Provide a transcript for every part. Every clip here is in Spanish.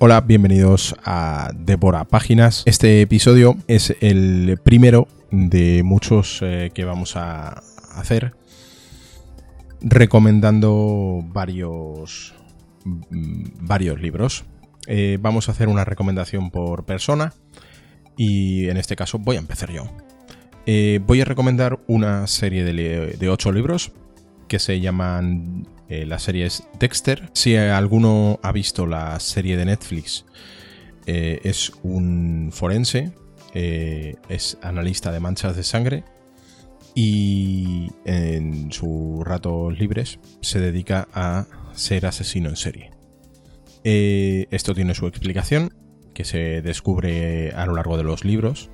Hola, bienvenidos a Devora Páginas. Este episodio es el primero de muchos eh, que vamos a hacer recomendando varios, mm, varios libros. Eh, vamos a hacer una recomendación por persona y en este caso voy a empezar yo. Eh, voy a recomendar una serie de, de ocho libros que se llaman eh, la serie es Dexter. Si alguno ha visto la serie de Netflix, eh, es un forense, eh, es analista de manchas de sangre y en sus ratos libres se dedica a ser asesino en serie. esto tiene su explicación, que se descubre a lo largo de los libros.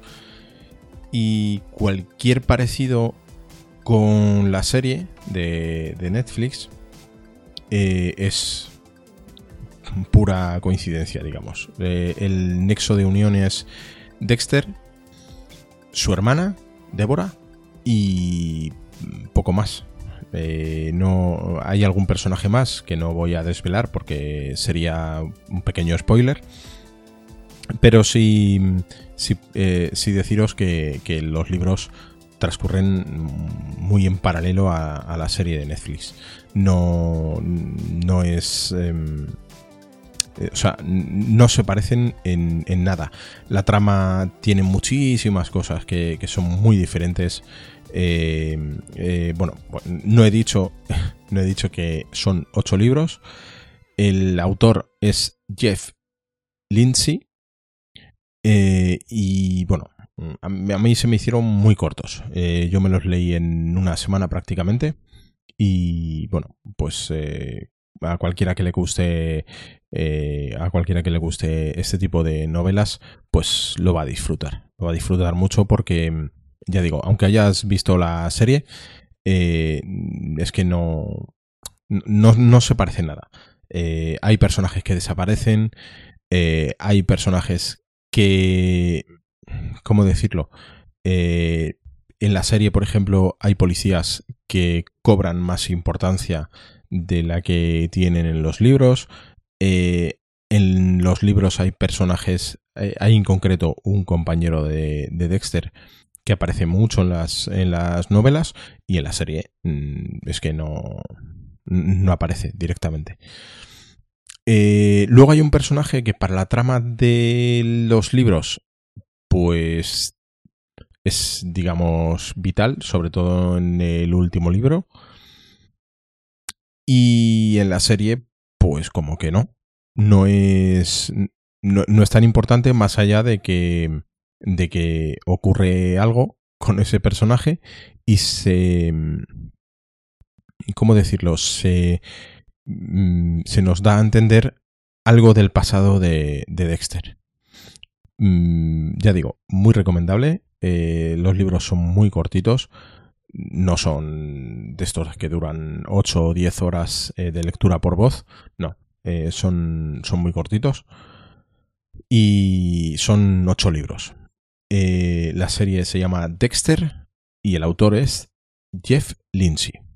Y cualquier parecido con la serie de Netflix eh, es pura coincidencia, digamos. Eh, el nexo de unión es Dexter, su hermana, Débora, y poco más. Eh, no hay algún personaje más que no voy a desvelar porque sería un pequeño spoiler. Pero sí, sí, deciros que, los libros transcurren muy en paralelo a, la serie de Netflix. No, no es... Em, o sea, no se parecen en, nada. La trama tiene muchísimas cosas que, son muy diferentes. Em, eh, bueno, no he dicho. No he dicho que son ocho libros. El autor es Jeff Lindsay. Eh, y bueno, a mí se me hicieron muy cortos. Eh, yo me los leí en una semana prácticamente. Y bueno, pues eh, a cualquiera que le guste. Eh, a cualquiera que le guste este tipo de novelas, pues lo va a disfrutar. Lo va a disfrutar mucho porque, ya digo, aunque hayas visto la serie, es que no, no, no se parece nada. hay personajes que desaparecen, hay personajes que ¿cómo decirlo? Eh, en la serie, por ejemplo, hay policías que cobran más importancia de la que tienen en los libros. Eh, en los libros hay personajes, eh, hay en concreto un compañero de, Dexter que aparece mucho en las, novelas y en la serie mm, es que no, no aparece directamente. luego hay un personaje que para la trama de los libros pues es, digamos, vital, sobre todo en el último libro. Y en la serie, pues como que no. No es, no, es tan importante más allá de que, de que ocurre algo con ese personaje y se... ¿Cómo decirlo? Se, mm, se nos da a entender algo del pasado de, de Dexter. Mm, ya digo, muy recomendable. Eh, los libros son muy cortitos. No son de estos que duran 8 o 10 horas eh, de lectura por voz. No, eh, son, son muy cortitos. Y son 8 libros. la serie se llama Dexter y el autor es Jeff Lindsay.